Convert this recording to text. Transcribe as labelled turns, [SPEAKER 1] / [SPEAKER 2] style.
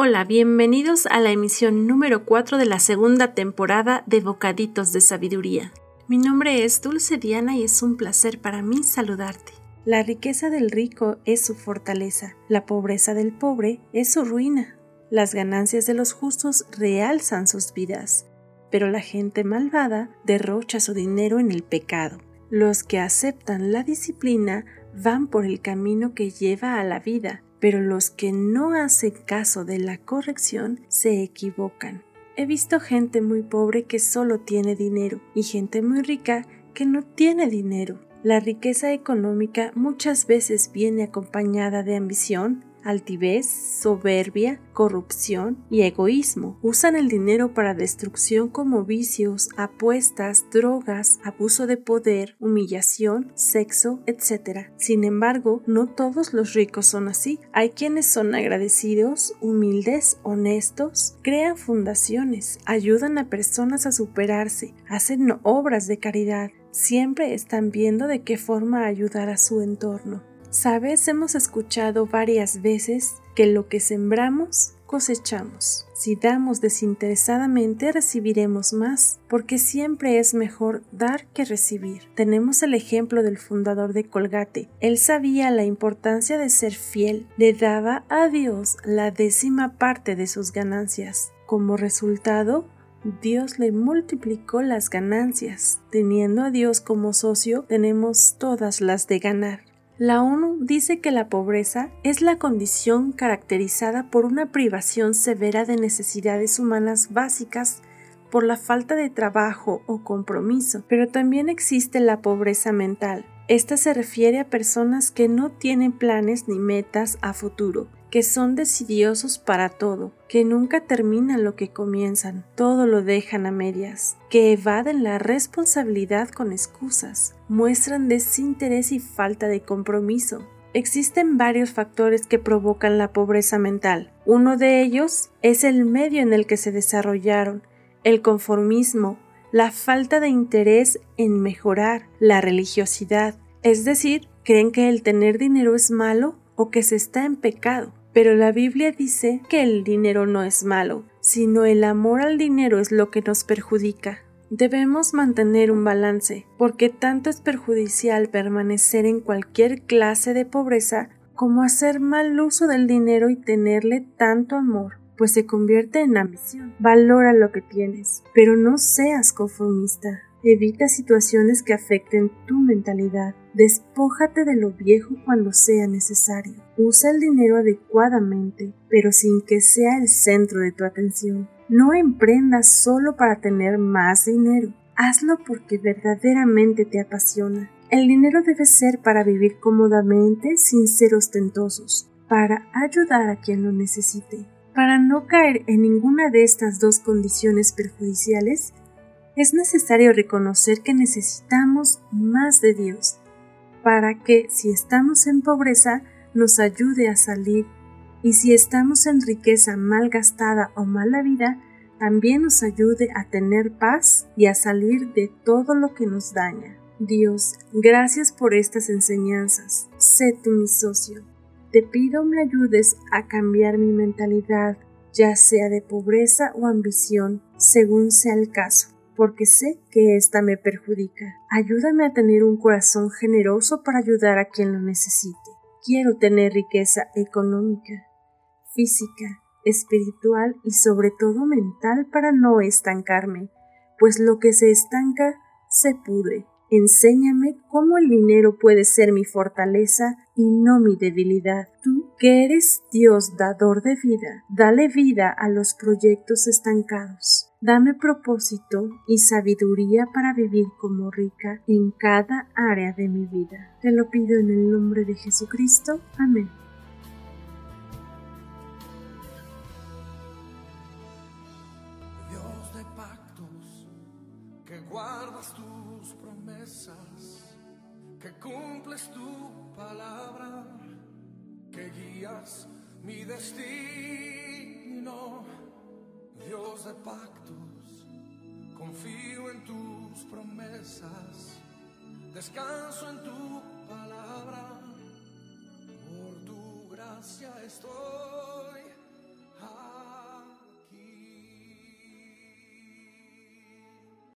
[SPEAKER 1] Hola, bienvenidos a la emisión número 4 de la segunda temporada de Bocaditos de Sabiduría. Mi nombre es Dulce Diana y es un placer para mí saludarte. La riqueza del rico es su fortaleza, la pobreza del pobre es su ruina. Las ganancias de los justos realzan sus vidas, pero la gente malvada derrocha su dinero en el pecado. Los que aceptan la disciplina van por el camino que lleva a la vida, pero los que no hacen caso de la corrección se equivocan. He visto gente muy pobre que solo tiene dinero y gente muy rica que no tiene dinero. La riqueza económica muchas veces viene acompañada de ambición, altivez, soberbia, corrupción y egoísmo. Usan el dinero para destrucción como vicios, apuestas, drogas, abuso de poder, humillación, sexo, etc. Sin embargo, no todos los ricos son así. Hay quienes son agradecidos, humildes, honestos, crean fundaciones, ayudan a personas a superarse, hacen obras de caridad, siempre están viendo de qué forma ayudar a su entorno. Sabes, hemos escuchado varias veces que lo que sembramos, cosechamos. Si damos desinteresadamente, recibiremos más, porque siempre es mejor dar que recibir. Tenemos el ejemplo del fundador de Colgate. Él sabía la importancia de ser fiel, le daba a Dios la décima parte de sus ganancias. Como resultado, Dios le multiplicó las ganancias. Teniendo a Dios como socio, tenemos todas las de ganar. La ONU dice que la pobreza es la condición caracterizada por una privación severa de necesidades humanas básicas por la falta de trabajo o compromiso, pero también existe la pobreza mental. Esta se refiere a personas que no tienen planes ni metas a futuro, que son decidiosos para todo, que nunca terminan lo que comienzan, todo lo dejan a medias, que evaden la responsabilidad con excusas, muestran desinterés y falta de compromiso. Existen varios factores que provocan la pobreza mental. Uno de ellos es el medio en el que se desarrollaron, el conformismo, la falta de interés en mejorar, la religiosidad, es decir, creen que el tener dinero es malo o que se está en pecado. Pero la Biblia dice que el dinero no es malo, sino el amor al dinero es lo que nos perjudica. Debemos mantener un balance, porque tanto es perjudicial permanecer en cualquier clase de pobreza como hacer mal uso del dinero y tenerle tanto amor, pues se convierte en ambición. Valora lo que tienes, pero no seas conformista. Evita situaciones que afecten tu mentalidad. Despójate de lo viejo cuando sea necesario. Usa el dinero adecuadamente, pero sin que sea el centro de tu atención. No emprendas solo para tener más dinero. Hazlo porque verdaderamente te apasiona. El dinero debe ser para vivir cómodamente sin ser ostentosos, para ayudar a quien lo necesite. Para no caer en ninguna de estas dos condiciones perjudiciales, es necesario reconocer que necesitamos más de Dios, para que si estamos en pobreza nos ayude a salir, y si estamos en riqueza mal gastada o mala vida, también nos ayude a tener paz y a salir de todo lo que nos daña. Dios, gracias por estas enseñanzas. Sé tú mi socio. Te pido me ayudes a cambiar mi mentalidad, ya sea de pobreza o ambición, según sea el caso porque sé que ésta me perjudica. Ayúdame a tener un corazón generoso para ayudar a quien lo necesite. Quiero tener riqueza económica, física, espiritual y sobre todo mental para no estancarme, pues lo que se estanca se pudre. Enséñame cómo el dinero puede ser mi fortaleza y no mi debilidad. Tú, que eres Dios dador de vida, dale vida a los proyectos estancados. Dame propósito y sabiduría para vivir como rica en cada área de mi vida. Te lo pido en el nombre de Jesucristo. Amén.
[SPEAKER 2] Dios de pactos, que guardas tus promesas, que cumples tu palabra, que guías mi destino. Dios de pactos, confío en tus promesas, descanso en tu palabra, por tu gracia estoy.